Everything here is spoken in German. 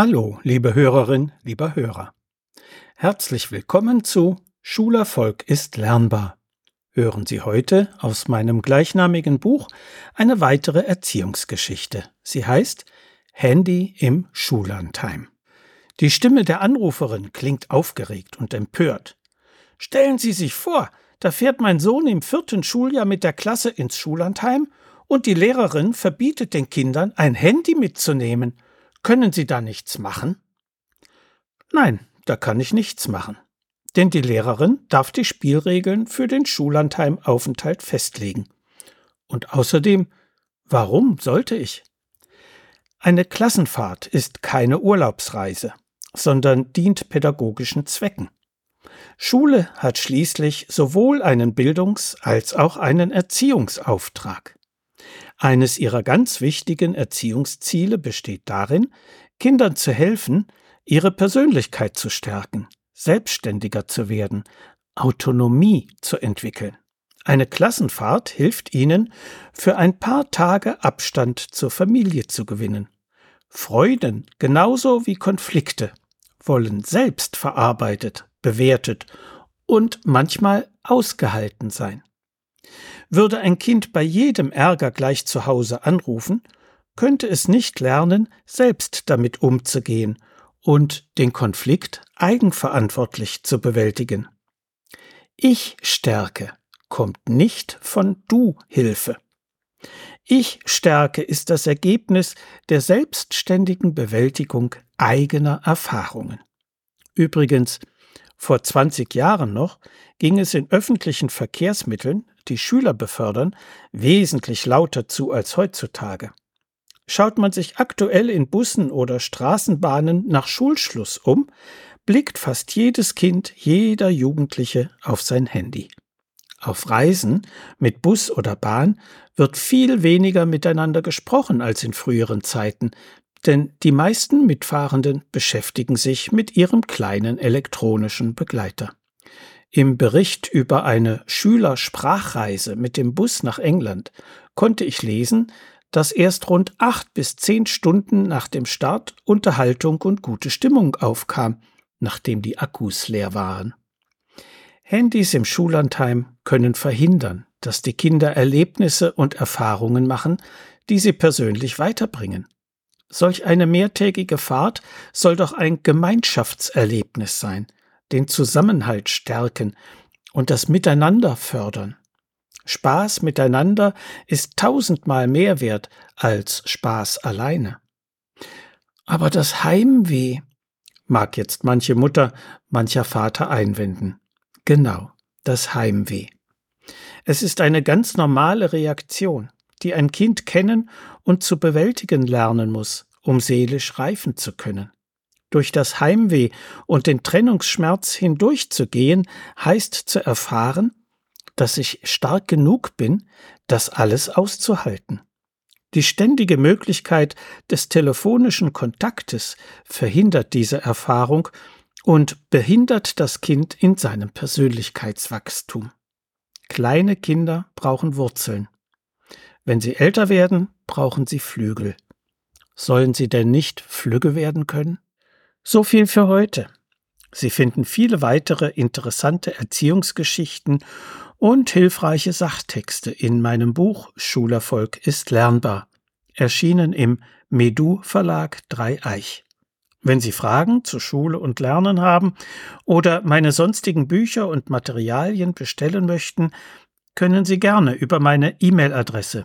Hallo, liebe Hörerin, lieber Hörer. Herzlich willkommen zu Schulerfolg ist lernbar. Hören Sie heute aus meinem gleichnamigen Buch eine weitere Erziehungsgeschichte. Sie heißt Handy im Schullandheim. Die Stimme der Anruferin klingt aufgeregt und empört. Stellen Sie sich vor, da fährt mein Sohn im vierten Schuljahr mit der Klasse ins Schullandheim und die Lehrerin verbietet den Kindern, ein Handy mitzunehmen können Sie da nichts machen? Nein, da kann ich nichts machen. Denn die Lehrerin darf die Spielregeln für den Schullandheimaufenthalt festlegen. Und außerdem, warum sollte ich? Eine Klassenfahrt ist keine Urlaubsreise, sondern dient pädagogischen Zwecken. Schule hat schließlich sowohl einen Bildungs- als auch einen Erziehungsauftrag. Eines ihrer ganz wichtigen Erziehungsziele besteht darin, Kindern zu helfen, ihre Persönlichkeit zu stärken, selbstständiger zu werden, Autonomie zu entwickeln. Eine Klassenfahrt hilft ihnen, für ein paar Tage Abstand zur Familie zu gewinnen. Freuden genauso wie Konflikte wollen selbst verarbeitet, bewertet und manchmal ausgehalten sein. Würde ein Kind bei jedem Ärger gleich zu Hause anrufen, könnte es nicht lernen, selbst damit umzugehen und den Konflikt eigenverantwortlich zu bewältigen. Ich Stärke kommt nicht von Du Hilfe. Ich Stärke ist das Ergebnis der selbstständigen Bewältigung eigener Erfahrungen. Übrigens, vor 20 Jahren noch ging es in öffentlichen Verkehrsmitteln die Schüler befördern, wesentlich lauter zu als heutzutage. Schaut man sich aktuell in Bussen oder Straßenbahnen nach Schulschluss um, blickt fast jedes Kind, jeder Jugendliche auf sein Handy. Auf Reisen mit Bus oder Bahn wird viel weniger miteinander gesprochen als in früheren Zeiten, denn die meisten Mitfahrenden beschäftigen sich mit ihrem kleinen elektronischen Begleiter. Im Bericht über eine Schülersprachreise mit dem Bus nach England konnte ich lesen, dass erst rund acht bis zehn Stunden nach dem Start Unterhaltung und gute Stimmung aufkam, nachdem die Akkus leer waren. Handys im Schullandheim können verhindern, dass die Kinder Erlebnisse und Erfahrungen machen, die sie persönlich weiterbringen. Solch eine mehrtägige Fahrt soll doch ein Gemeinschaftserlebnis sein, den Zusammenhalt stärken und das Miteinander fördern. Spaß miteinander ist tausendmal mehr wert als Spaß alleine. Aber das Heimweh, mag jetzt manche Mutter, mancher Vater einwenden. Genau, das Heimweh. Es ist eine ganz normale Reaktion, die ein Kind kennen und zu bewältigen lernen muss, um seelisch reifen zu können. Durch das Heimweh und den Trennungsschmerz hindurchzugehen, heißt zu erfahren, dass ich stark genug bin, das alles auszuhalten. Die ständige Möglichkeit des telefonischen Kontaktes verhindert diese Erfahrung und behindert das Kind in seinem Persönlichkeitswachstum. Kleine Kinder brauchen Wurzeln. Wenn sie älter werden, brauchen sie Flügel. Sollen sie denn nicht Flügge werden können? So viel für heute. Sie finden viele weitere interessante Erziehungsgeschichten und hilfreiche Sachtexte in meinem Buch Schulerfolg ist lernbar, erschienen im Medu Verlag Dreieich. Wenn Sie Fragen zu Schule und Lernen haben oder meine sonstigen Bücher und Materialien bestellen möchten, können Sie gerne über meine E-Mail-Adresse